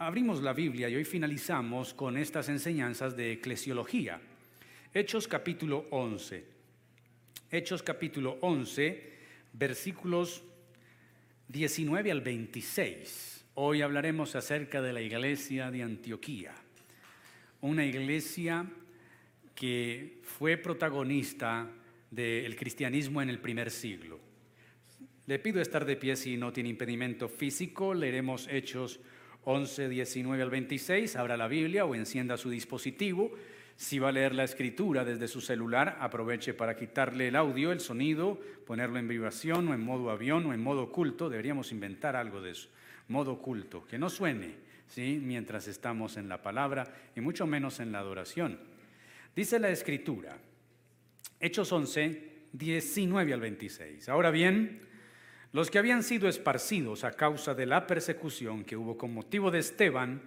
abrimos la Biblia y hoy finalizamos con estas enseñanzas de eclesiología. Hechos capítulo 11. Hechos capítulo 11, versículos 19 al 26. Hoy hablaremos acerca de la iglesia de Antioquía, una iglesia que fue protagonista del cristianismo en el primer siglo. Le pido estar de pie si no tiene impedimento físico. Leeremos Hechos 11, 19 al 26. Abra la Biblia o encienda su dispositivo. Si va a leer la escritura desde su celular, aproveche para quitarle el audio, el sonido, ponerlo en vibración o en modo avión o en modo oculto. Deberíamos inventar algo de eso. Modo oculto, que no suene ¿sí? mientras estamos en la palabra y mucho menos en la adoración. Dice la escritura, Hechos 11, 19 al 26. Ahora bien, los que habían sido esparcidos a causa de la persecución que hubo con motivo de Esteban,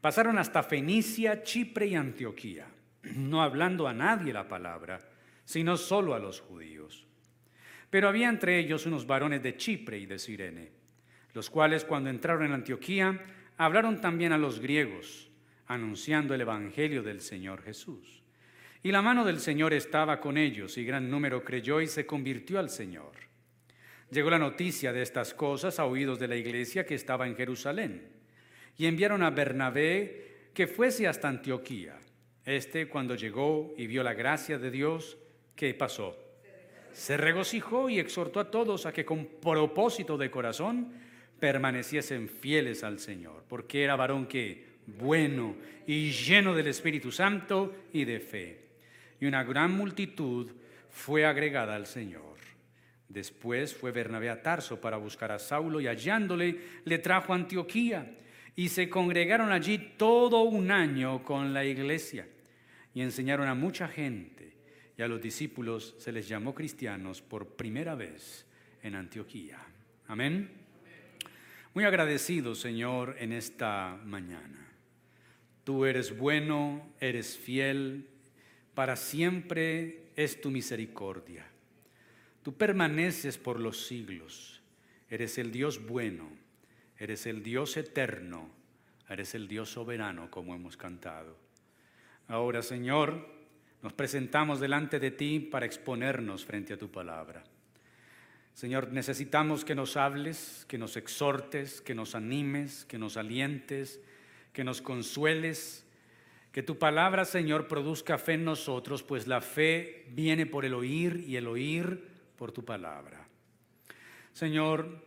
pasaron hasta Fenicia, Chipre y Antioquía no hablando a nadie la palabra, sino solo a los judíos. Pero había entre ellos unos varones de Chipre y de Sirene, los cuales cuando entraron en Antioquía hablaron también a los griegos, anunciando el Evangelio del Señor Jesús. Y la mano del Señor estaba con ellos, y gran número creyó y se convirtió al Señor. Llegó la noticia de estas cosas a oídos de la iglesia que estaba en Jerusalén, y enviaron a Bernabé que fuese hasta Antioquía. Este, cuando llegó y vio la gracia de Dios, ¿qué pasó? Se regocijó y exhortó a todos a que con propósito de corazón permaneciesen fieles al Señor, porque era varón que bueno y lleno del Espíritu Santo y de fe. Y una gran multitud fue agregada al Señor. Después fue Bernabé a Tarso para buscar a Saulo y hallándole le trajo a Antioquía y se congregaron allí todo un año con la iglesia y enseñaron a mucha gente y a los discípulos se les llamó cristianos por primera vez en Antioquía. Amén. Muy agradecido, Señor, en esta mañana. Tú eres bueno, eres fiel, para siempre es tu misericordia. Tú permaneces por los siglos, eres el Dios bueno, eres el Dios eterno, eres el Dios soberano, como hemos cantado. Ahora, Señor, nos presentamos delante de ti para exponernos frente a tu palabra. Señor, necesitamos que nos hables, que nos exhortes, que nos animes, que nos alientes, que nos consueles, que tu palabra, Señor, produzca fe en nosotros, pues la fe viene por el oír y el oír por tu palabra. Señor,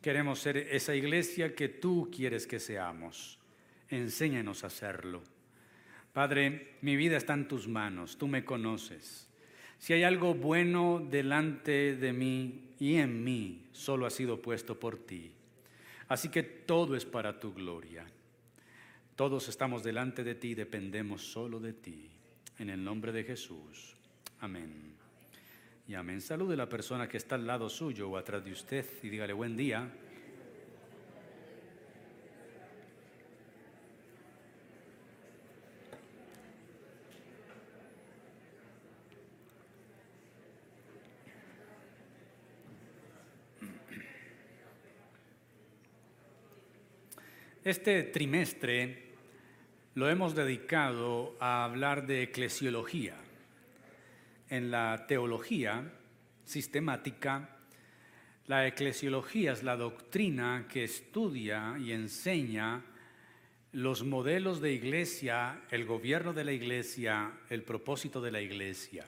queremos ser esa iglesia que tú quieres que seamos. Enséñanos a hacerlo. Padre, mi vida está en tus manos, tú me conoces. Si hay algo bueno delante de mí y en mí, solo ha sido puesto por ti. Así que todo es para tu gloria. Todos estamos delante de ti y dependemos solo de ti. En el nombre de Jesús. Amén. Y amén. Salude a la persona que está al lado suyo o atrás de usted y dígale buen día. Este trimestre lo hemos dedicado a hablar de eclesiología. En la teología sistemática, la eclesiología es la doctrina que estudia y enseña los modelos de iglesia, el gobierno de la iglesia, el propósito de la iglesia.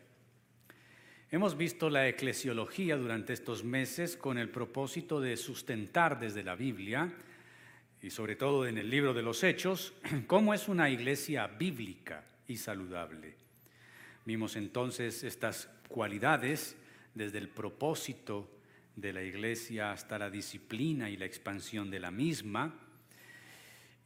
Hemos visto la eclesiología durante estos meses con el propósito de sustentar desde la Biblia y sobre todo en el libro de los Hechos, cómo es una iglesia bíblica y saludable. Vimos entonces estas cualidades desde el propósito de la iglesia hasta la disciplina y la expansión de la misma.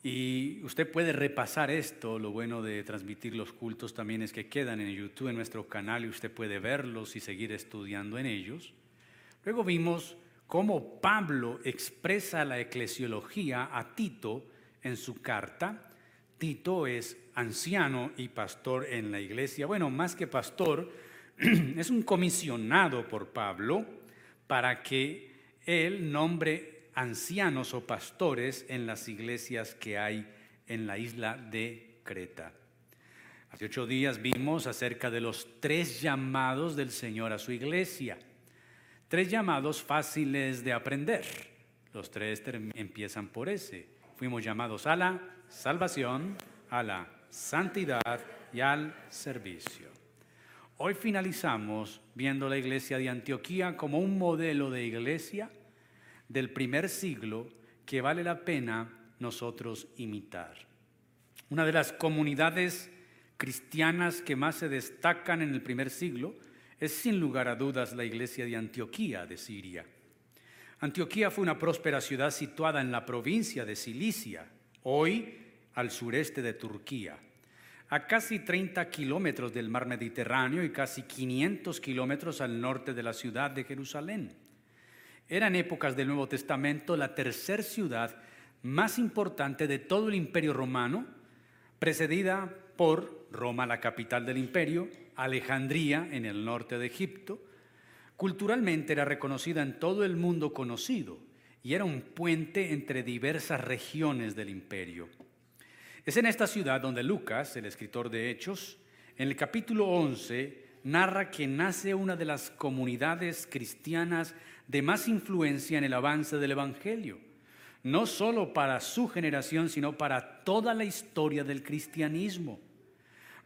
Y usted puede repasar esto, lo bueno de transmitir los cultos también es que quedan en YouTube, en nuestro canal, y usted puede verlos y seguir estudiando en ellos. Luego vimos cómo Pablo expresa la eclesiología a Tito en su carta. Tito es anciano y pastor en la iglesia. Bueno, más que pastor, es un comisionado por Pablo para que él nombre ancianos o pastores en las iglesias que hay en la isla de Creta. Hace ocho días vimos acerca de los tres llamados del Señor a su iglesia. Tres llamados fáciles de aprender. Los tres empiezan por ese. Fuimos llamados a la salvación, a la santidad y al servicio. Hoy finalizamos viendo la iglesia de Antioquía como un modelo de iglesia del primer siglo que vale la pena nosotros imitar. Una de las comunidades cristianas que más se destacan en el primer siglo es sin lugar a dudas la iglesia de Antioquía de Siria. Antioquía fue una próspera ciudad situada en la provincia de Cilicia, hoy al sureste de Turquía, a casi 30 kilómetros del mar Mediterráneo y casi 500 kilómetros al norte de la ciudad de Jerusalén. Era en épocas del Nuevo Testamento la tercera ciudad más importante de todo el imperio romano, precedida por Roma, la capital del imperio, Alejandría, en el norte de Egipto. Culturalmente era reconocida en todo el mundo conocido y era un puente entre diversas regiones del imperio. Es en esta ciudad donde Lucas, el escritor de Hechos, en el capítulo 11, narra que nace una de las comunidades cristianas de más influencia en el avance del Evangelio, no solo para su generación, sino para toda la historia del cristianismo.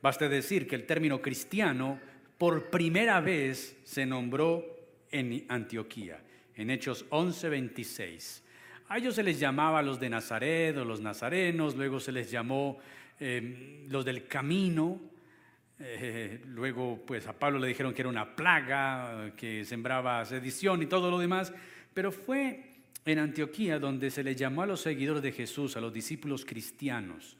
Basta decir que el término cristiano por primera vez se nombró en Antioquía, en Hechos 11:26. A ellos se les llamaba los de Nazaret o los nazarenos, luego se les llamó eh, los del camino, eh, luego pues a Pablo le dijeron que era una plaga, que sembraba sedición y todo lo demás, pero fue en Antioquía donde se le llamó a los seguidores de Jesús, a los discípulos cristianos.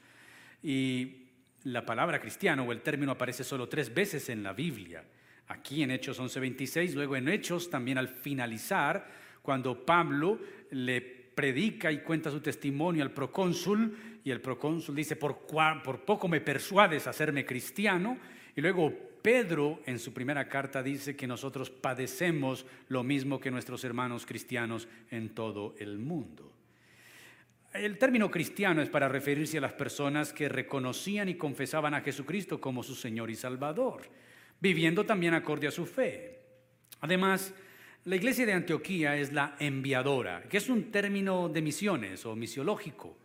Y la palabra cristiano o el término aparece solo tres veces en la Biblia. Aquí en Hechos 11:26, luego en Hechos también al finalizar, cuando Pablo le predica y cuenta su testimonio al procónsul y el procónsul dice, por, por poco me persuades a hacerme cristiano. Y luego Pedro en su primera carta dice que nosotros padecemos lo mismo que nuestros hermanos cristianos en todo el mundo. El término cristiano es para referirse a las personas que reconocían y confesaban a Jesucristo como su Señor y Salvador, viviendo también acorde a su fe. Además, la iglesia de Antioquía es la enviadora, que es un término de misiones o misiológico.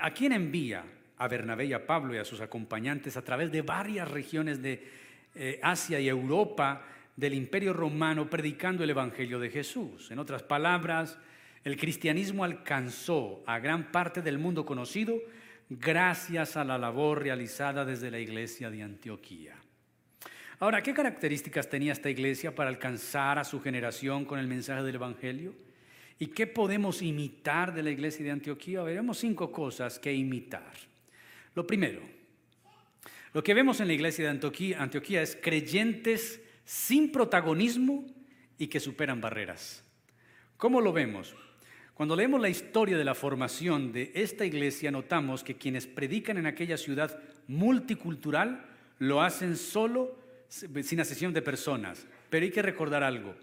¿A quién envía? A Bernabé y a Pablo y a sus acompañantes a través de varias regiones de eh, Asia y Europa del imperio romano predicando el Evangelio de Jesús. En otras palabras, el cristianismo alcanzó a gran parte del mundo conocido gracias a la labor realizada desde la iglesia de Antioquía. Ahora, ¿qué características tenía esta iglesia para alcanzar a su generación con el mensaje del Evangelio? ¿Y qué podemos imitar de la iglesia de Antioquía? Veremos cinco cosas que imitar. Lo primero, lo que vemos en la iglesia de Antioquía, Antioquía es creyentes sin protagonismo y que superan barreras. ¿Cómo lo vemos? Cuando leemos la historia de la formación de esta iglesia, notamos que quienes predican en aquella ciudad multicultural lo hacen solo sin asesión de personas. Pero hay que recordar algo.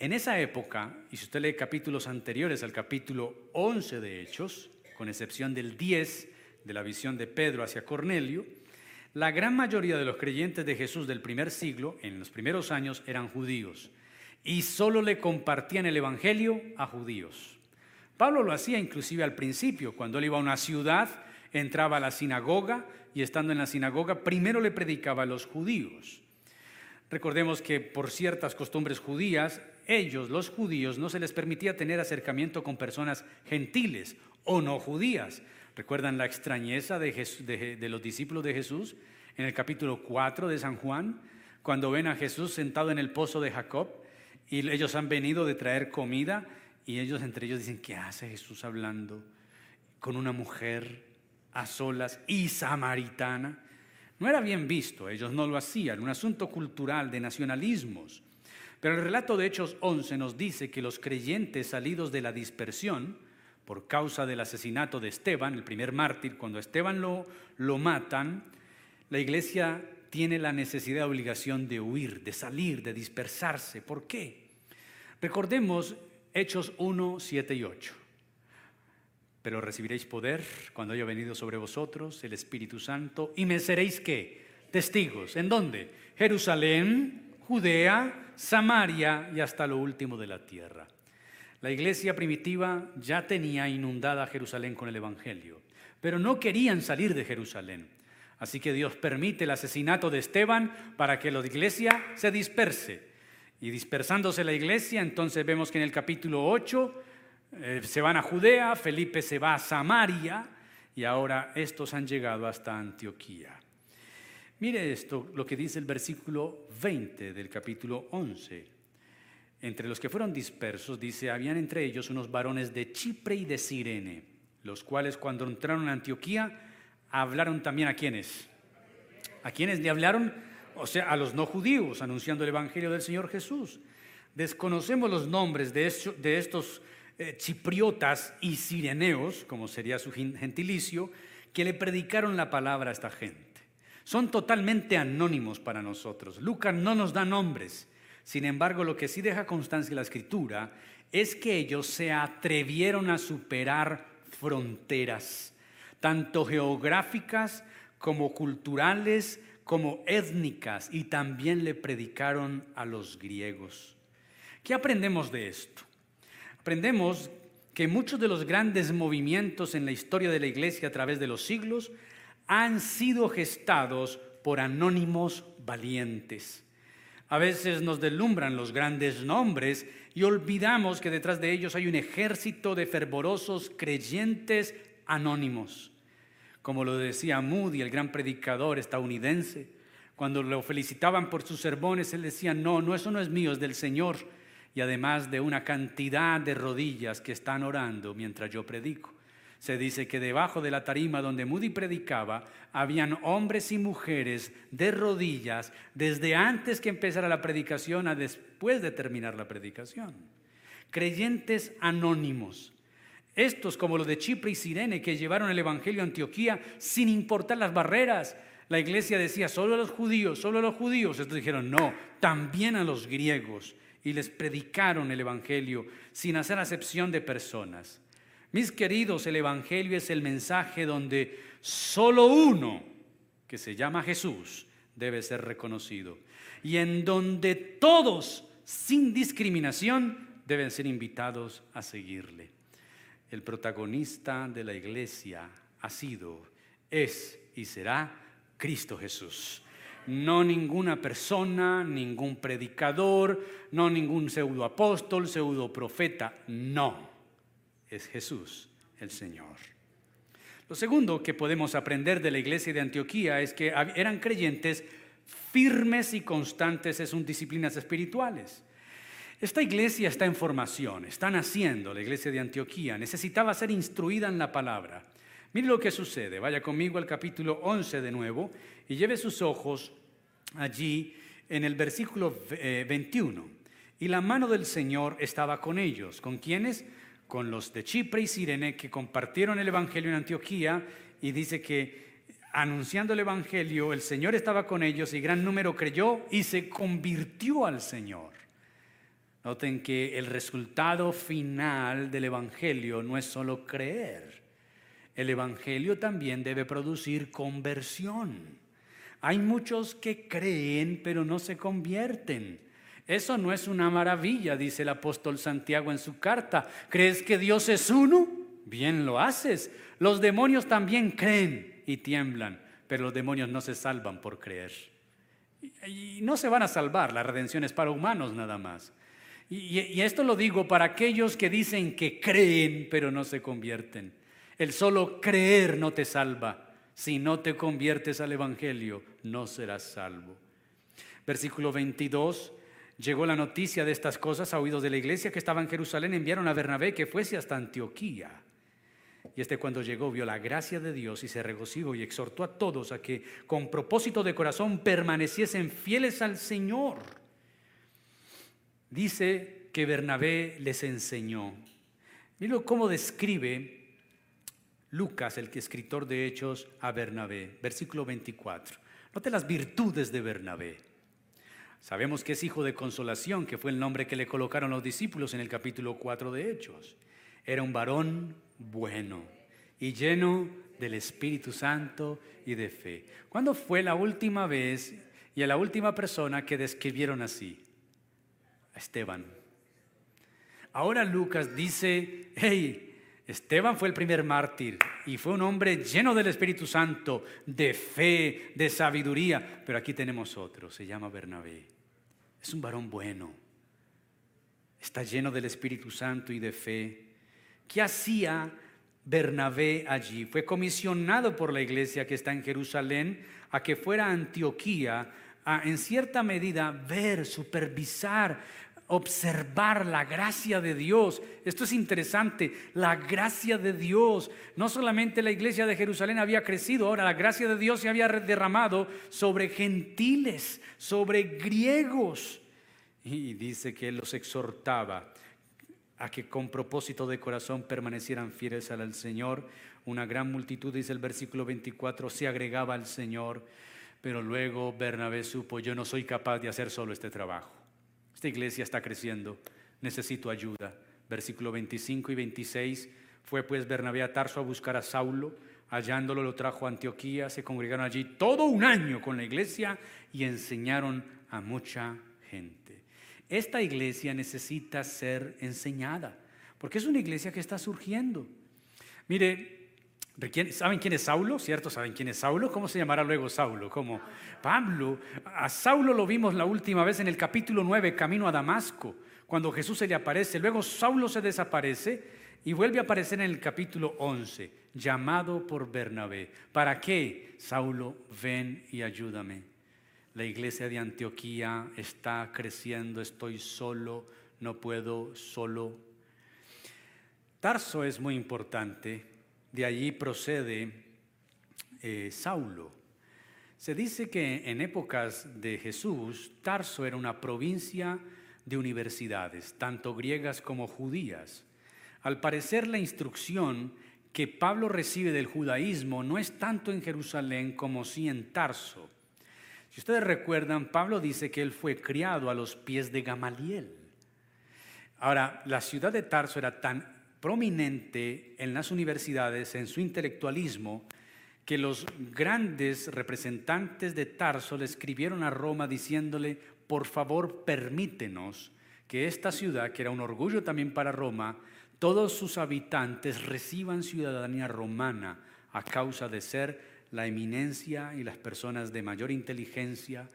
En esa época, y si usted lee capítulos anteriores al capítulo 11 de Hechos, con excepción del 10 de la visión de Pedro hacia Cornelio, la gran mayoría de los creyentes de Jesús del primer siglo, en los primeros años, eran judíos y solo le compartían el Evangelio a judíos. Pablo lo hacía inclusive al principio, cuando él iba a una ciudad, entraba a la sinagoga y estando en la sinagoga primero le predicaba a los judíos. Recordemos que por ciertas costumbres judías, ellos, los judíos, no se les permitía tener acercamiento con personas gentiles o no judías. ¿Recuerdan la extrañeza de, los discípulos de Jesús en el capítulo 4 de San Juan? Cuando ven a Jesús sentado en el pozo de Jacob y ellos han venido de traer comida y ellos entre ellos dicen, ¿qué hace Jesús hablando con una mujer a solas y samaritana? No era bien visto, ellos no lo hacían, un asunto cultural de nacionalismos. Pero el relato de Hechos 11 nos dice que los creyentes salidos de la dispersión, por causa del asesinato de Esteban, el primer mártir, cuando Esteban lo, lo matan, la iglesia tiene la necesidad, obligación de huir, de salir, de dispersarse. ¿Por qué? Recordemos Hechos 1, 7 y 8. Pero recibiréis poder cuando haya venido sobre vosotros el Espíritu Santo y me seréis qué? Testigos. ¿En dónde? Jerusalén, Judea, Samaria y hasta lo último de la tierra. La iglesia primitiva ya tenía inundada Jerusalén con el Evangelio, pero no querían salir de Jerusalén. Así que Dios permite el asesinato de Esteban para que la iglesia se disperse. Y dispersándose la iglesia, entonces vemos que en el capítulo 8 eh, se van a Judea, Felipe se va a Samaria y ahora estos han llegado hasta Antioquía. Mire esto, lo que dice el versículo 20 del capítulo 11. Entre los que fueron dispersos, dice, habían entre ellos unos varones de Chipre y de Sirene, los cuales cuando entraron a Antioquía hablaron también a quienes. ¿A quienes le hablaron? O sea, a los no judíos, anunciando el Evangelio del Señor Jesús. Desconocemos los nombres de, estos eh, chipriotas y sireneos, como sería su gentilicio, que le predicaron la palabra a esta gente. Son totalmente anónimos para nosotros. Lucas no nos da nombres. Sin embargo, lo que sí deja constancia en la escritura es que ellos se atrevieron a superar fronteras, tanto geográficas como culturales, como étnicas, y también le predicaron a los griegos. ¿Qué aprendemos de esto? Aprendemos que muchos de los grandes movimientos en la historia de la iglesia a través de los siglos han sido gestados por anónimos valientes. A veces nos deslumbran los grandes nombres y olvidamos que detrás de ellos hay un ejército de fervorosos creyentes anónimos. Como lo decía Moody, el gran predicador estadounidense, cuando lo felicitaban por sus sermones, él decía, no, no, eso no es mío, es del Señor y además de una cantidad de rodillas que están orando mientras yo predico. Se dice que debajo de la tarima donde Moody predicaba, habían hombres y mujeres de rodillas desde antes que empezara la predicación a después de terminar la predicación. Creyentes anónimos. Estos como los de Chipre y Sirene que llevaron el Evangelio a Antioquía sin importar las barreras. La iglesia decía, solo a los judíos, solo a los judíos. Estos dijeron, no, también a los griegos y les predicaron el Evangelio sin hacer acepción de personas. Mis queridos, el Evangelio es el mensaje donde solo uno, que se llama Jesús, debe ser reconocido. Y en donde todos, sin discriminación, deben ser invitados a seguirle. El protagonista de la iglesia ha sido, es y será Cristo Jesús no ninguna persona, ningún predicador, no ningún pseudo apóstol, pseudo profeta, no, es Jesús el Señor. Lo segundo que podemos aprender de la iglesia de Antioquía es que eran creyentes firmes y constantes en sus disciplinas espirituales. Esta iglesia está en formación, está naciendo la iglesia de Antioquía, necesitaba ser instruida en la palabra. Mire lo que sucede. Vaya conmigo al capítulo 11 de nuevo y lleve sus ojos allí en el versículo 21. Eh, y la mano del Señor estaba con ellos. ¿Con quiénes? Con los de Chipre y Sirene que compartieron el Evangelio en Antioquía y dice que anunciando el Evangelio el Señor estaba con ellos y gran número creyó y se convirtió al Señor. Noten que el resultado final del Evangelio no es solo creer, el Evangelio también debe producir conversión. Hay muchos que creen pero no se convierten. Eso no es una maravilla, dice el apóstol Santiago en su carta. ¿Crees que Dios es uno? Bien lo haces. Los demonios también creen y tiemblan, pero los demonios no se salvan por creer. Y no se van a salvar, la redención es para humanos nada más. Y, esto lo digo para aquellos que dicen que creen pero no se convierten. El solo creer no te salva. Si no te conviertes al Evangelio, no serás salvo. Versículo 22. Llegó la noticia de estas cosas a oídos de la iglesia que estaba en Jerusalén. Enviaron a Bernabé que fuese hasta Antioquía. Y este cuando llegó vio la gracia de Dios y se regocijó y exhortó a todos a que con propósito de corazón permaneciesen fieles al Señor. Dice que Bernabé les enseñó. Mira cómo describe Lucas, el que escritor de Hechos, a Bernabé. Versículo 24. Note las virtudes de Bernabé. Sabemos que es hijo de consolación, que fue el nombre que le colocaron los discípulos en el capítulo 4 de Hechos. Era un varón bueno y lleno del Espíritu Santo y de fe. ¿Cuándo fue la última vez y a la última persona que describieron así? A Esteban. Ahora Lucas dice, hey, Esteban fue el primer mártir y fue un hombre lleno del Espíritu Santo, de fe, de sabiduría. Pero aquí tenemos otro, se llama Bernabé. Es un varón bueno. Está lleno del Espíritu Santo y de fe. ¿Qué hacía Bernabé allí? Fue comisionado por la iglesia que está en Jerusalén a que fuera a Antioquía a, en cierta medida, ver, supervisar, observar la gracia de Dios. Esto es interesante, la gracia de Dios. No solamente la iglesia de Jerusalén había crecido, ahora la gracia de Dios se había derramado sobre gentiles, sobre griegos. Y dice que los exhortaba a que con propósito de corazón permanecieran fieles al Señor. Una gran multitud, dice el versículo 24, se agregaba al Señor. Pero luego Bernabé supo, yo no soy capaz de hacer solo este trabajo. Esta iglesia está creciendo, necesito ayuda. Versículo 25 y 26, fue pues Bernabé a Tarso a buscar a Saulo, hallándolo lo trajo a Antioquía, se congregaron allí todo un año con la iglesia y enseñaron a mucha gente. Esta iglesia necesita ser enseñada, porque es una iglesia que está surgiendo. Mire, ¿Saben quién es Saulo? ¿Cierto? ¿Saben quién es Saulo? ¿Cómo se llamará luego Saulo? Como Pablo. A Saulo lo vimos la última vez en el capítulo 9, camino a Damasco, cuando Jesús se le aparece. Luego Saulo se desaparece y vuelve a aparecer en el capítulo 11, llamado por Bernabé. ¿Para qué? Saulo, ven y ayúdame. La iglesia de Antioquía está creciendo, estoy solo, no puedo solo. Tarso es muy importante de allí procede eh, Saulo. Se dice que en épocas de Jesús, Tarso era una provincia de universidades, tanto griegas como judías. Al parecer la instrucción que Pablo recibe del judaísmo no es tanto en Jerusalén como sí en Tarso. Si ustedes recuerdan, Pablo dice que él fue criado a los pies de Gamaliel. Ahora, la ciudad de Tarso era tan prominente en las universidades, en su intelectualismo, que los grandes representantes de Tarso le escribieron a Roma diciéndole, por favor permítenos que esta ciudad, que era un orgullo también para Roma, todos sus habitantes reciban ciudadanía romana a causa de ser la eminencia y las personas de mayor inteligencia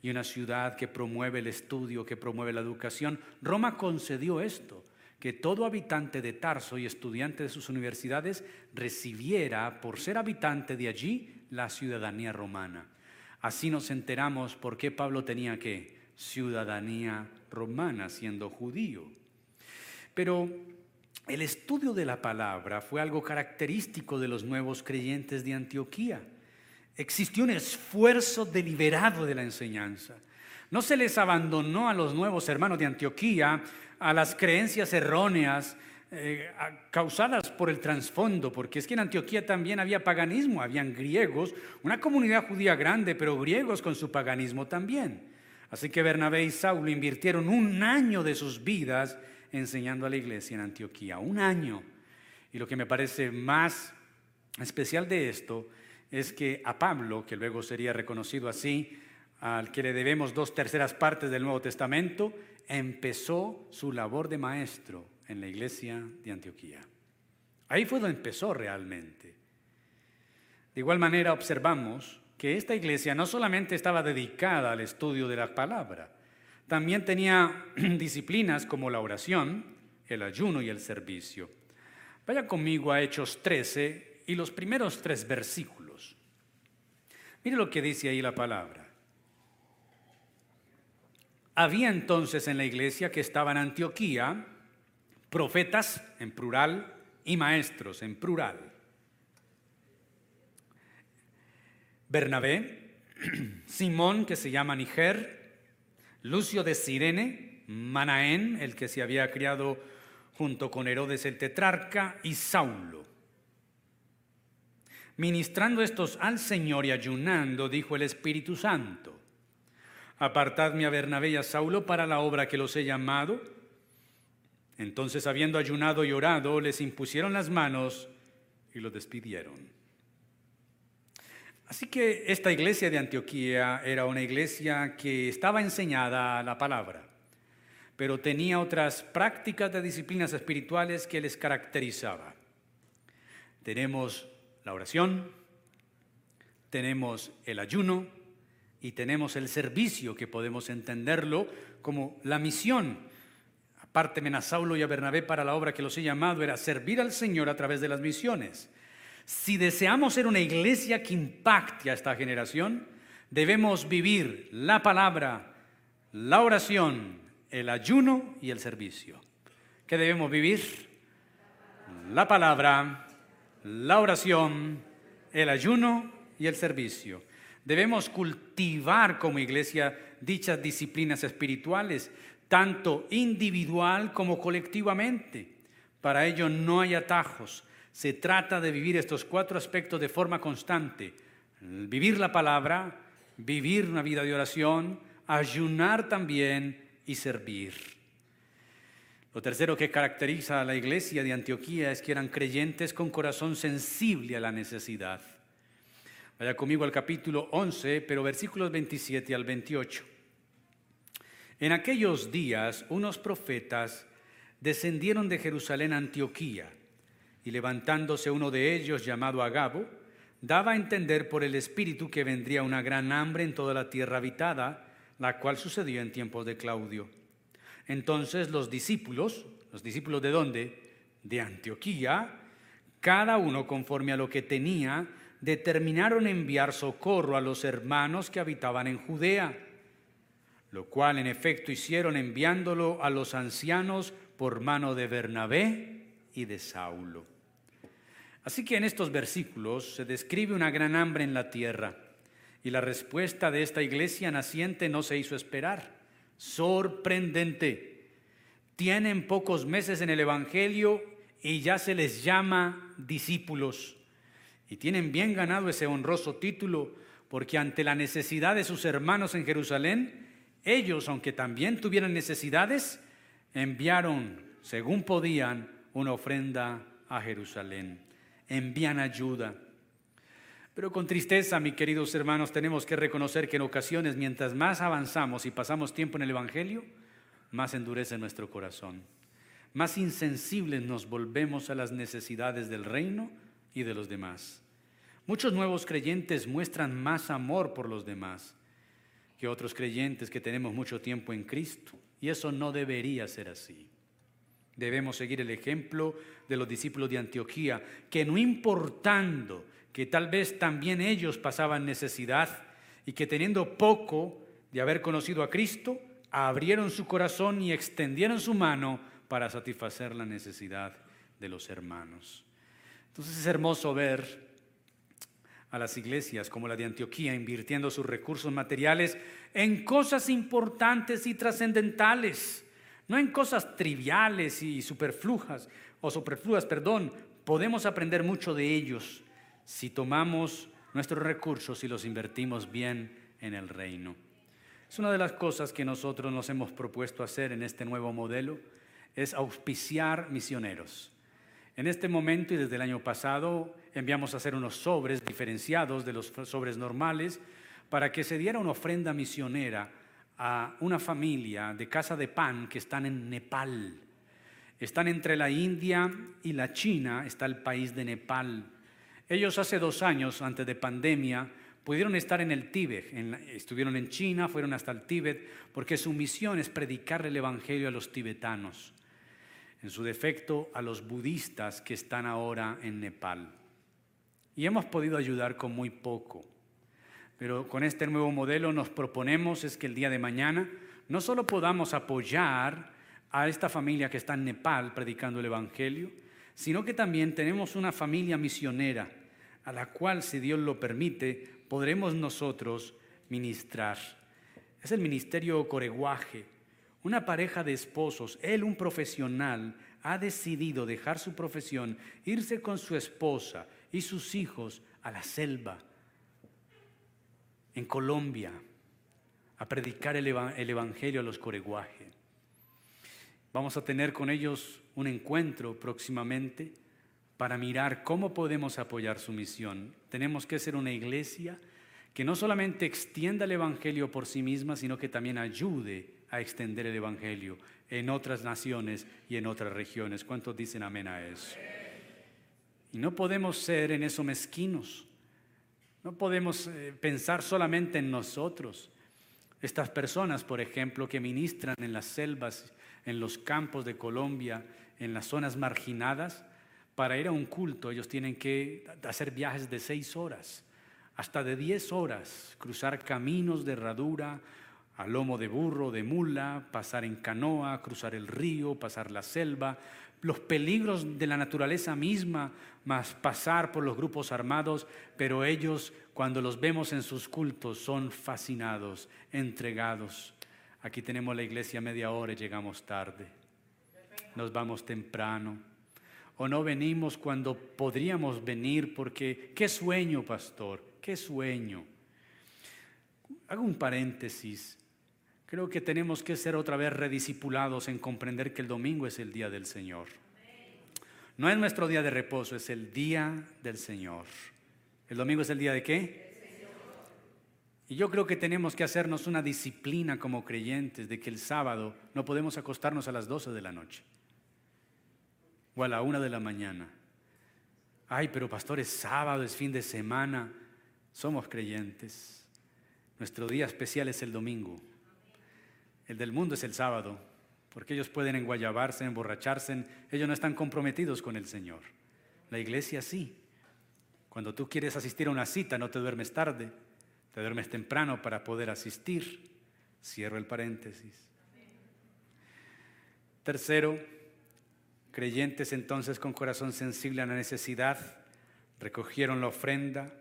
y una ciudad que promueve el estudio, que promueve la educación. Roma concedió esto que todo habitante de Tarso y estudiante de sus universidades recibiera, por ser habitante de allí, la ciudadanía romana. Así nos enteramos por qué Pablo tenía que ciudadanía romana siendo judío. Pero el estudio de la palabra fue algo característico de los nuevos creyentes de Antioquía. Existió un esfuerzo deliberado de la enseñanza. No se les abandonó a los nuevos hermanos de Antioquía a las creencias erróneas eh, causadas por el trasfondo, porque es que en Antioquía también había paganismo, habían griegos, una comunidad judía grande, pero griegos con su paganismo también. Así que Bernabé y Saulo invirtieron un año de sus vidas enseñando a la iglesia en Antioquía, un año. Y lo que me parece más especial de esto es que a Pablo, que luego sería reconocido así, al que le debemos dos terceras partes del Nuevo Testamento, empezó su labor de maestro en la iglesia de Antioquía. Ahí fue donde empezó realmente. De igual manera observamos que esta iglesia no solamente estaba dedicada al estudio de la palabra, también tenía disciplinas como la oración, el ayuno y el servicio. Vaya conmigo a Hechos 13 y los primeros tres versículos. Mire lo que dice ahí la palabra. Había entonces en la iglesia que estaba en Antioquía profetas en plural y maestros en plural. Bernabé, Simón que se llama Niger, Lucio de Sirene, Manaén, el que se había criado junto con Herodes el tetrarca, y Saulo. Ministrando estos al Señor y ayunando, dijo el Espíritu Santo, apartadme a Bernabé y a Saulo para la obra que los he llamado. Entonces, habiendo ayunado y orado, les impusieron las manos y los despidieron. Así que esta iglesia de Antioquía era una iglesia que estaba enseñada a la palabra, pero tenía otras prácticas de disciplinas espirituales que les caracterizaba. Tenemos la oración, tenemos el ayuno y tenemos el servicio que podemos entenderlo como la misión. Apárteme a Saulo y a Bernabé para la obra que los he llamado era servir al Señor a través de las misiones. Si deseamos ser una iglesia que impacte a esta generación, debemos vivir la palabra, la oración, el ayuno y el servicio. ¿Qué debemos vivir? La palabra, la oración, el ayuno y el servicio. Debemos cultivar como iglesia dichas disciplinas espirituales, tanto individual como colectivamente. Para ello no hay atajos. Se trata de vivir estos cuatro aspectos de forma constante. Vivir la palabra, vivir una vida de oración, ayunar también y servir. Lo tercero que caracteriza a la iglesia de Antioquía es que eran creyentes con corazón sensible a la necesidad. Vaya conmigo al capítulo 11, pero versículos 27 al 28. En aquellos días unos profetas descendieron de Jerusalén a Antioquía y levantándose uno de ellos llamado Agabo, daba a entender por el Espíritu que vendría una gran hambre en toda la tierra habitada, la cual sucedió en tiempos de Claudio. Entonces los discípulos, los discípulos de dónde? De Antioquía, cada uno conforme a lo que tenía, determinaron enviar socorro a los hermanos que habitaban en Judea, lo cual en efecto hicieron enviándolo a los ancianos por mano de Bernabé y de Saulo. Así que en estos versículos se describe una gran hambre en la tierra y la respuesta de esta iglesia naciente no se hizo esperar. Sorprendente. Tienen pocos meses en el Evangelio y ya se les llama discípulos. Y tienen bien ganado ese honroso título porque ante la necesidad de sus hermanos en Jerusalén, ellos, aunque también tuvieran necesidades, enviaron, según podían, una ofrenda a Jerusalén envían ayuda. Pero con tristeza, mis queridos hermanos, tenemos que reconocer que en ocasiones, mientras más avanzamos y pasamos tiempo en el Evangelio, más endurece nuestro corazón. Más insensibles nos volvemos a las necesidades del reino y de los demás. Muchos nuevos creyentes muestran más amor por los demás que otros creyentes que tenemos mucho tiempo en Cristo. Y eso no debería ser así. Debemos seguir el ejemplo de los discípulos de Antioquía, que no importando que tal vez también ellos pasaban necesidad y que teniendo poco de haber conocido a Cristo, abrieron su corazón y extendieron su mano para satisfacer la necesidad de los hermanos. Entonces es hermoso ver a las iglesias como la de Antioquía invirtiendo sus recursos materiales en cosas importantes y trascendentales no en cosas triviales y superflujas, o superfluas, perdón, podemos aprender mucho de ellos si tomamos nuestros recursos y los invertimos bien en el reino. Es una de las cosas que nosotros nos hemos propuesto hacer en este nuevo modelo, es auspiciar misioneros. En este momento y desde el año pasado enviamos a hacer unos sobres diferenciados de los sobres normales para que se diera una ofrenda misionera a una familia de casa de pan que están en Nepal. Están entre la India y la China, está el país de Nepal. Ellos hace dos años, antes de pandemia, pudieron estar en el Tíbet, estuvieron en China, fueron hasta el Tíbet, porque su misión es predicar el Evangelio a los tibetanos, en su defecto a los budistas que están ahora en Nepal. Y hemos podido ayudar con muy poco. Pero con este nuevo modelo nos proponemos es que el día de mañana no solo podamos apoyar a esta familia que está en Nepal predicando el Evangelio, sino que también tenemos una familia misionera a la cual, si Dios lo permite, podremos nosotros ministrar. Es el ministerio Coreguaje, una pareja de esposos, él un profesional, ha decidido dejar su profesión, irse con su esposa y sus hijos a la selva en Colombia a predicar el, Evangelio a los coreguajes. Vamos a tener con ellos un encuentro próximamente para mirar cómo podemos apoyar su misión. Tenemos que ser una iglesia que no solamente extienda el Evangelio por sí misma, sino que también ayude a extender el Evangelio en otras naciones y en otras regiones. ¿Cuántos dicen amén a eso? Y no podemos ser en eso mezquinos. No podemos eh, pensar solamente en nosotros. Estas personas, por ejemplo, que ministran en las selvas en los campos de Colombia, en las zonas marginadas, para ir a un culto ellos tienen que hacer viajes de seis horas, hasta de diez horas, cruzar caminos de herradura, a lomo de burro, de mula, pasar en canoa, cruzar el río, pasar la selva, los peligros de la naturaleza misma, más pasar por los grupos armados, pero ellos cuando los vemos en sus cultos son fascinados, entregados. Aquí tenemos la iglesia media hora y llegamos tarde. Nos vamos temprano. O no venimos cuando podríamos venir porque, qué sueño, pastor, qué sueño. Hago un paréntesis. Creo que tenemos que ser otra vez rediscipulados en comprender que el domingo es el día del Señor. No es nuestro día de reposo, es el día del Señor. ¿El domingo es el día de qué? Y yo creo que tenemos que hacernos una disciplina como creyentes de que el sábado no podemos acostarnos a las 12 de la noche o a la 1 de la mañana. Ay, pero pastor, es sábado, es fin de semana. Somos creyentes. Nuestro día especial es el domingo. El del mundo es el sábado, porque ellos pueden enguayabarse, emborracharse. Ellos no están comprometidos con el Señor. La iglesia sí. Cuando tú quieres asistir a una cita, no te duermes tarde te duermes temprano para poder asistir. Cierro el paréntesis. Tercero, creyentes entonces con corazón sensible a la necesidad, recogieron la ofrenda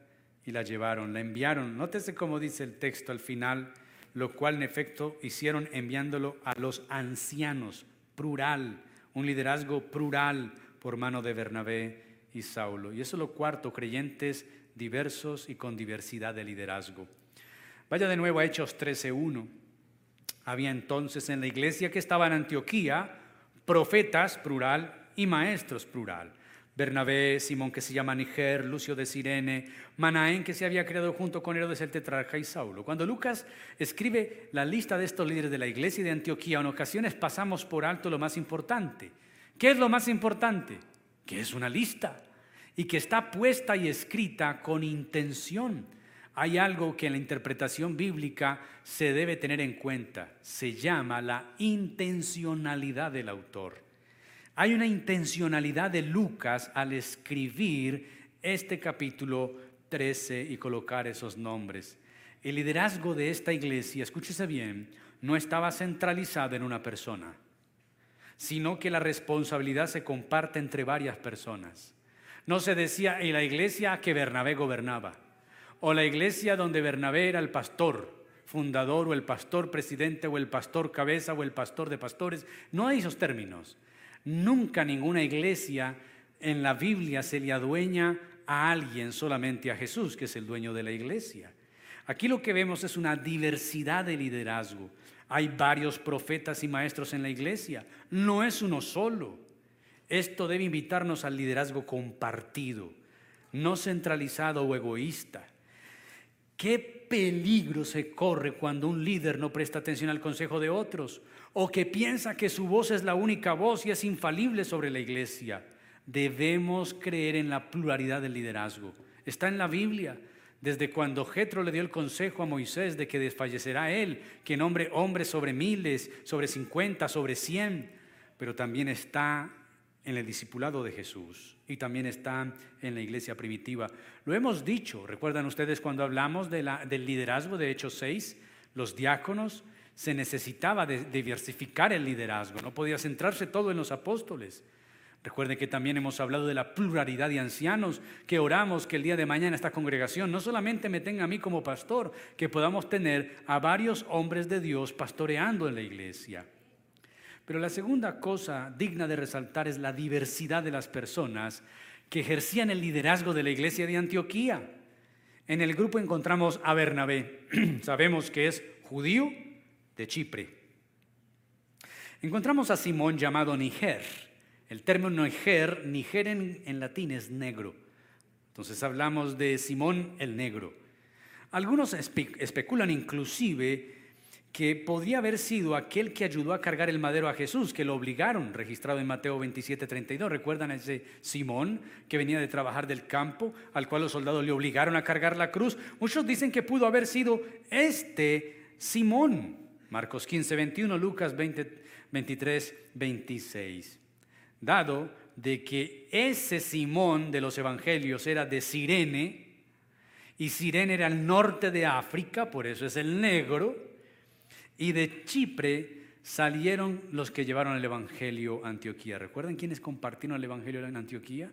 y la llevaron, la enviaron. Nótese cómo dice el texto al final, lo cual en efecto hicieron enviándolo a los ancianos, plural, un liderazgo plural por mano de Bernabé y Saulo. Y eso es lo cuarto, creyentes diversos y con diversidad de liderazgo. Vaya de nuevo a Hechos 13.1. Había entonces en la iglesia que estaba en Antioquía profetas, plural, y maestros, plural. Bernabé, Simón que se llama Niger, Lucio de Sirene, Manaén que se había creado junto con Herodes el tetrarca y Saulo. Cuando Lucas escribe la lista de estos líderes de la iglesia de Antioquía, en ocasiones pasamos por alto lo más importante. ¿Qué es lo más importante? Que es una lista y que está puesta y escrita con intención. Hay algo que en la interpretación bíblica se debe tener en cuenta. Se llama la intencionalidad del autor. Hay una intencionalidad de Lucas al escribir este capítulo 13 y colocar esos nombres. El liderazgo de esta iglesia, escúchese bien, no estaba centralizado en una persona, sino que la responsabilidad se comparte entre varias personas. No se decía en la iglesia que Bernabé gobernaba, o la iglesia donde Bernabé era el pastor fundador, o el pastor presidente, o el pastor cabeza, o el pastor de pastores. No hay esos términos. Nunca ninguna iglesia en la Biblia se le adueña a alguien solamente a Jesús, que es el dueño de la iglesia. Aquí lo que vemos es una diversidad de liderazgo. Hay varios profetas y maestros en la iglesia, no es uno solo. Esto debe invitarnos al liderazgo compartido, no centralizado o egoísta. ¿Qué peligro se corre cuando un líder no presta atención al consejo de otros o que piensa que su voz es la única voz y es infalible sobre la iglesia? Debemos creer en la pluralidad del liderazgo. Está en la Biblia. Desde cuando Jetro le dio el consejo a Moisés de que desfallecerá él, que nombre hombre sobre miles, sobre cincuenta, sobre cien, pero también está en el discipulado de Jesús y también está en la iglesia primitiva. Lo hemos dicho, recuerdan ustedes cuando hablamos de la, del liderazgo de Hechos 6, los diáconos, se necesitaba de, diversificar el liderazgo, no podía centrarse todo en los apóstoles. Recuerden que también hemos hablado de la pluralidad de ancianos, que oramos que el día de mañana esta congregación no solamente me tenga a mí como pastor, que podamos tener a varios hombres de Dios pastoreando en la iglesia. Pero la segunda cosa digna de resaltar es la diversidad de las personas que ejercían el liderazgo de la iglesia de Antioquía. En el grupo encontramos a Bernabé, sabemos que es judío de Chipre. encontramos a Simón llamado Niger. El término Niger, Niger en, latín es negro. Entonces hablamos de Simón el negro. Algunos especulan inclusive que podría haber sido aquel que ayudó a cargar el madero a Jesús, que lo obligaron, registrado en Mateo 27, 32. ¿Recuerdan a ese Simón que venía de trabajar del campo, al cual los soldados le obligaron a cargar la cruz? Muchos dicen que pudo haber sido este Simón. Marcos 15, 21, Lucas 20, 23, 26. Dado de que ese Simón de los evangelios era de Sirene, y Sirene era el norte de África, por eso es el negro, y de Chipre salieron los que llevaron el Evangelio a Antioquía. ¿Recuerdan quiénes compartieron el Evangelio en Antioquía?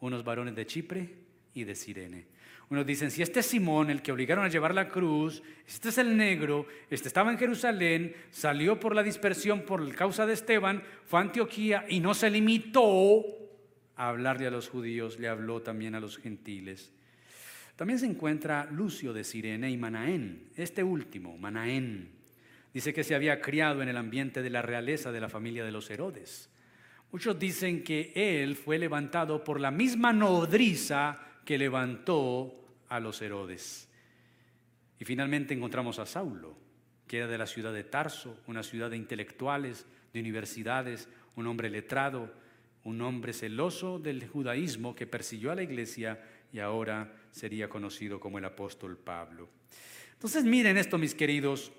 Unos varones de Chipre y de Sirene. Unos dicen, si este es Simón, el que obligaron a llevar la cruz, este es el negro, este estaba en Jerusalén, salió por la dispersión por causa de Esteban, fue a Antioquía y no se limitó a hablarle a los judíos, le habló también a los gentiles. También se encuentra Lucio de Sirene y Manaén, este último, Manaén, Dice que se había criado en el ambiente de la realeza de la familia de los Herodes. Muchos dicen que él fue levantado por la misma nodriza que levantó a los Herodes. Y finalmente encontramos a Saulo, que era de la ciudad de Tarso, una ciudad de intelectuales, de universidades, un hombre letrado, un hombre celoso del judaísmo que persiguió a la iglesia y ahora sería conocido como el apóstol Pablo. Entonces miren esto, mis queridos,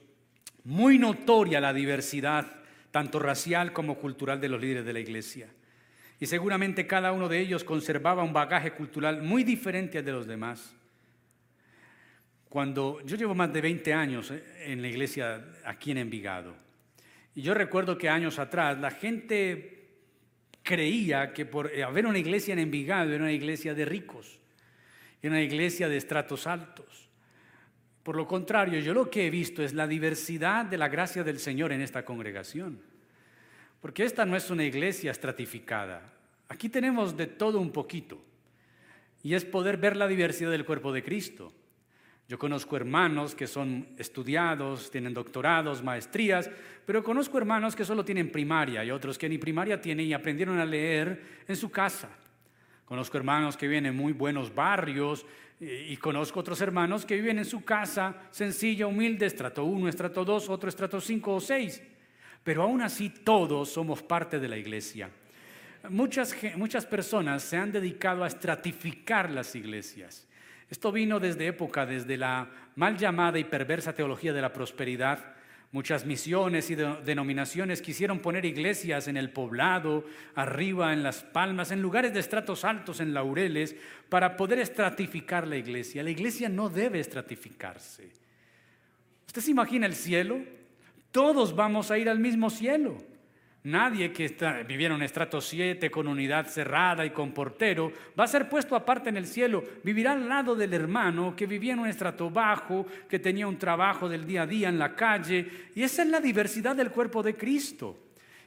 muy notoria la diversidad, tanto racial como cultural, de los líderes de la iglesia. Y seguramente cada uno de ellos conservaba un bagaje cultural muy diferente al de los demás. Cuando yo llevo más de 20 años eh, en la iglesia aquí en Envigado, y yo recuerdo que años atrás la gente creía que por haber una iglesia en Envigado era una iglesia de ricos, era una iglesia de estratos altos. Por lo contrario, yo lo que he visto es la diversidad de la gracia del Señor en esta congregación. Porque esta no es una iglesia estratificada. Aquí tenemos de todo un poquito. Y es poder ver la diversidad del cuerpo de Cristo. Yo conozco hermanos que son estudiados, tienen doctorados, maestrías, pero conozco hermanos que solo tienen primaria y otros que ni primaria tienen y aprendieron a leer en su casa. Conozco hermanos que viven en muy buenos barrios, y conozco otros hermanos que viven en su casa sencilla, humilde, estrato 1, estrato 2, otro estrato 5 o 6. Pero aún así todos somos parte de la iglesia. Muchas, muchas personas se han dedicado a estratificar las iglesias. Esto vino desde época, desde la mal llamada y perversa teología de la prosperidad, Muchas misiones y denominaciones quisieron poner iglesias en el poblado, arriba en las palmas, en lugares de estratos altos, en laureles, para poder estratificar la iglesia. La iglesia no debe estratificarse. ¿Usted se imagina el cielo? Todos vamos a ir al mismo cielo. Nadie que está, viviera en estrato 7 con unidad cerrada y con portero va a ser puesto aparte en el cielo. Vivirá al lado del hermano que vivía en un estrato bajo, que tenía un trabajo del día a día en la calle. Y esa es la diversidad del cuerpo de Cristo.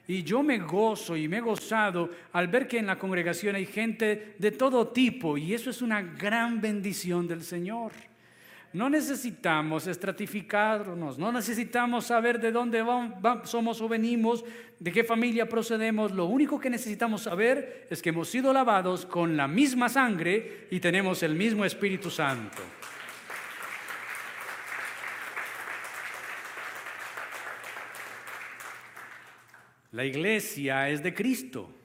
Y yo me gozo y me he gozado al ver que en la congregación hay gente de todo tipo y eso es una gran bendición del Señor. No necesitamos estratificarnos, no necesitamos saber de dónde somos o venimos, de qué familia procedemos. Lo único que necesitamos saber es que hemos sido lavados con la misma sangre y tenemos el mismo Espíritu Santo. La iglesia es de Cristo.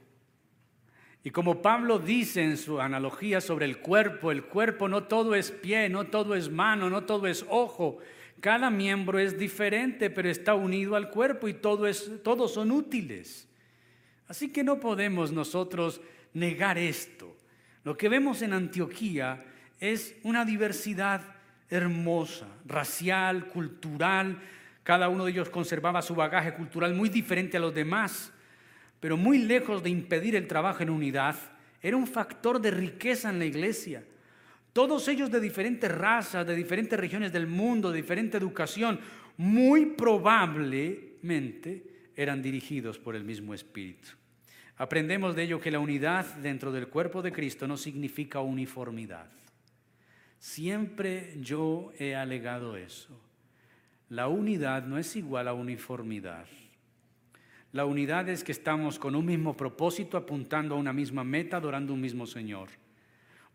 Y como Pablo dice en su analogía sobre el cuerpo, el cuerpo no todo es pie, no todo es mano, no todo es ojo. Cada miembro es diferente, pero está unido al cuerpo y todo es, todos son útiles. Así que no podemos nosotros negar esto. Lo que vemos en Antioquía es una diversidad hermosa, racial, cultural. Cada uno de ellos conservaba su bagaje cultural muy diferente a los demás pero muy lejos de impedir el trabajo en unidad, era un factor de riqueza en la iglesia. Todos ellos de diferentes razas, de diferentes regiones del mundo, de diferente educación, muy probablemente eran dirigidos por el mismo Espíritu. Aprendemos de ello que la unidad dentro del cuerpo de Cristo no significa uniformidad. Siempre yo he alegado eso. La unidad no es igual a uniformidad. La unidad es que estamos con un mismo propósito, apuntando a una misma meta, adorando un mismo Señor.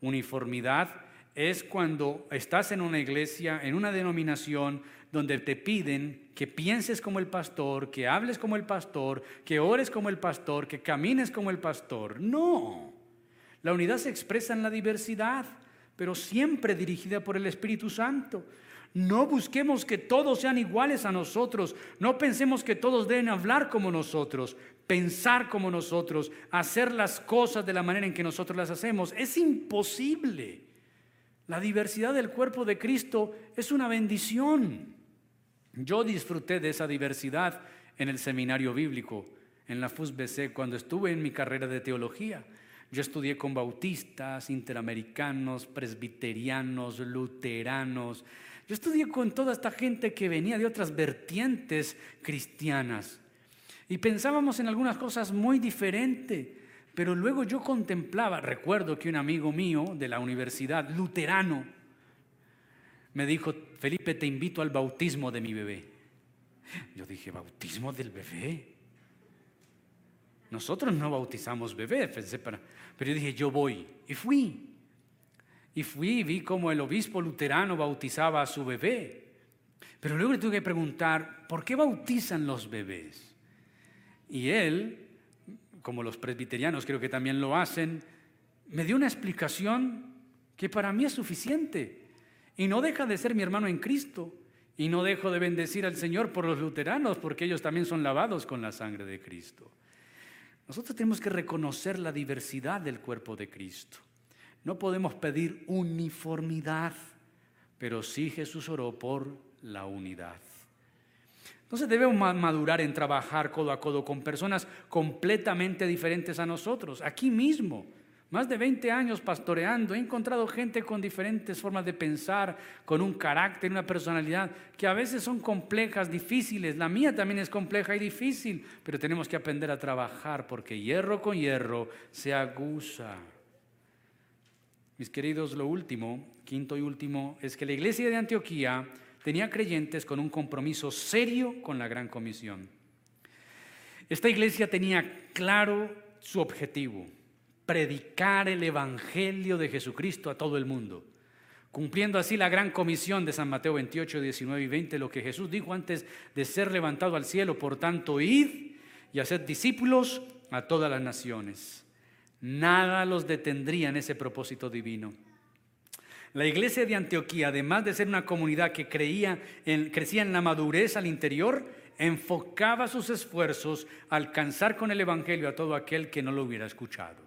Uniformidad es cuando estás en una iglesia, en una denominación, donde te piden que pienses como el pastor, que hables como el pastor, que ores como el pastor, que camines como el pastor. No. La unidad se expresa en la diversidad, pero siempre dirigida por el Espíritu Santo. No busquemos que todos sean iguales a nosotros. No pensemos que todos deben hablar como nosotros, pensar como nosotros, hacer las cosas de la manera en que nosotros las hacemos. Es imposible. La diversidad del cuerpo de Cristo es una bendición. Yo disfruté de esa diversidad en el seminario bíblico, en la FUSBC, cuando estuve en mi carrera de teología. Yo estudié con bautistas, interamericanos, presbiterianos, luteranos, yo estudié con toda esta gente que venía de otras vertientes cristianas y pensábamos en algunas cosas muy diferentes, pero luego yo contemplaba, recuerdo que un amigo mío de la universidad, luterano, me dijo, Felipe, te invito al bautismo de mi bebé. Yo dije, ¿bautismo del bebé? Nosotros no bautizamos bebés, pero yo dije, yo voy. Y fui. Y fui y vi cómo el obispo luterano bautizaba a su bebé. Pero luego le tuve que preguntar, ¿por qué bautizan los bebés? Y él, como los presbiterianos creo que también lo hacen, me dio una explicación que para mí es suficiente. Y no deja de ser mi hermano en Cristo. Y no dejo de bendecir al Señor por los luteranos, porque ellos también son lavados con la sangre de Cristo. Nosotros tenemos que reconocer la diversidad del cuerpo de Cristo. No podemos pedir uniformidad, pero sí Jesús oró por la unidad. Entonces debemos madurar en trabajar codo a codo con personas completamente diferentes a nosotros. Aquí mismo, más de 20 años pastoreando, he encontrado gente con diferentes formas de pensar, con un carácter, una personalidad, que a veces son complejas, difíciles. La mía también es compleja y difícil, pero tenemos que aprender a trabajar porque hierro con hierro se aguza. Mis queridos, lo último, quinto y último, es que la iglesia de Antioquía tenía creyentes con un compromiso serio con la gran comisión. Esta iglesia tenía claro su objetivo, predicar el Evangelio de Jesucristo a todo el mundo, cumpliendo así la gran comisión de San Mateo 28, 19 y 20, lo que Jesús dijo antes de ser levantado al cielo, por tanto, id y hacer discípulos a todas las naciones Nada los detendría en ese propósito divino. La iglesia de Antioquía, además de ser una comunidad que creía en, crecía en la madurez al interior, enfocaba sus esfuerzos a alcanzar con el Evangelio a todo aquel que no lo hubiera escuchado.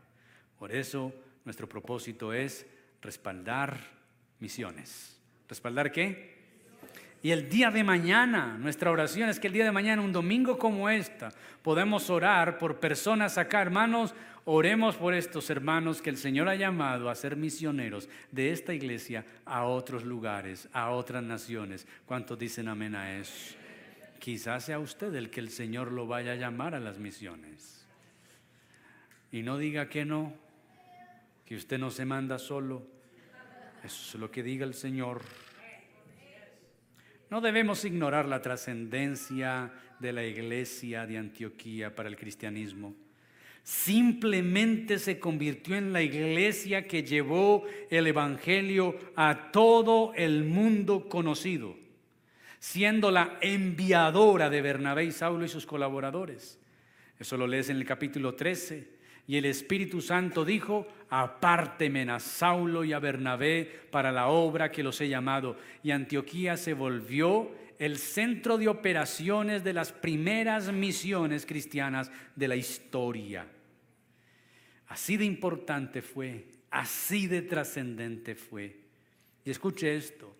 Por eso nuestro propósito es respaldar misiones. ¿Respaldar qué? Y el día de mañana, nuestra oración es que el día de mañana, un domingo como esta, podemos orar por personas acá, hermanos, Oremos por estos hermanos que el Señor ha llamado a ser misioneros de esta iglesia a otros lugares, a otras naciones. ¿Cuántos dicen amén a eso? Quizás sea usted el que el Señor lo vaya a llamar a las misiones. Y no diga que no, que usted no se manda solo. Eso es lo que diga el Señor. No debemos ignorar la trascendencia de la iglesia de Antioquía para el cristianismo simplemente se convirtió en la iglesia que llevó el Evangelio a todo el mundo conocido, siendo la enviadora de Bernabé y Saulo y sus colaboradores. Eso lo lees en el capítulo 13. Y el Espíritu Santo dijo, apárteme a Saulo y a Bernabé para la obra que los he llamado. Y Antioquía se volvió el centro de operaciones de las primeras misiones cristianas de la historia. Así de importante fue, así de trascendente fue. Y escuche esto,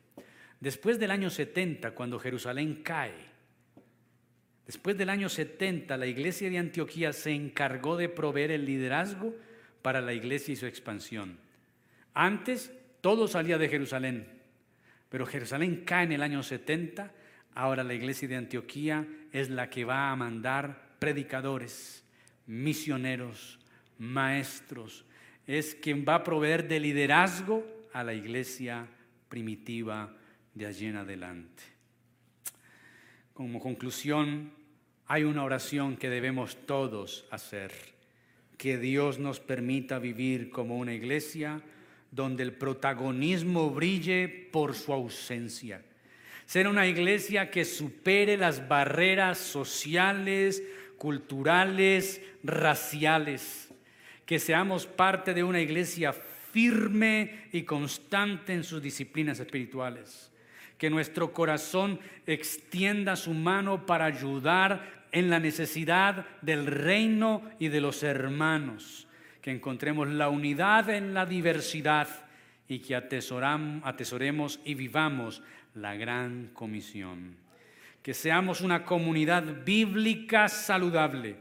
después del año 70, cuando Jerusalén cae, después del año 70, la iglesia de Antioquía se encargó de proveer el liderazgo para la iglesia y su expansión. Antes todo salía de Jerusalén, pero Jerusalén cae en el año 70, ahora la iglesia de Antioquía es la que va a mandar predicadores, misioneros, maestros, es quien va a proveer de liderazgo a la iglesia primitiva de allí en adelante. Como conclusión, hay una oración que debemos todos hacer, que Dios nos permita vivir como una iglesia donde el protagonismo brille por su ausencia. Ser una iglesia que supere las barreras sociales, culturales, raciales. Que seamos parte de una iglesia firme y constante en sus disciplinas espirituales. Que nuestro corazón extienda su mano para ayudar en la necesidad del reino y de los hermanos. Que encontremos la unidad en la diversidad y que atesoremos y vivamos la gran comisión. Que seamos una comunidad bíblica saludable,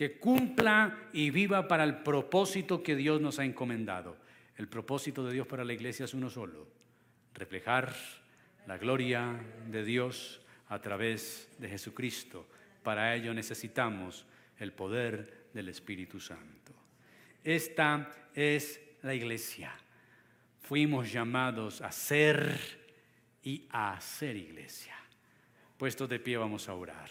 que cumpla y viva para el propósito que Dios nos ha encomendado. El propósito de Dios para la iglesia es uno solo, reflejar la gloria de Dios a través de Jesucristo. Para ello necesitamos el poder del Espíritu Santo. Esta es la iglesia. Fuimos llamados a ser y a hacer iglesia. Puesto de pie vamos a orar.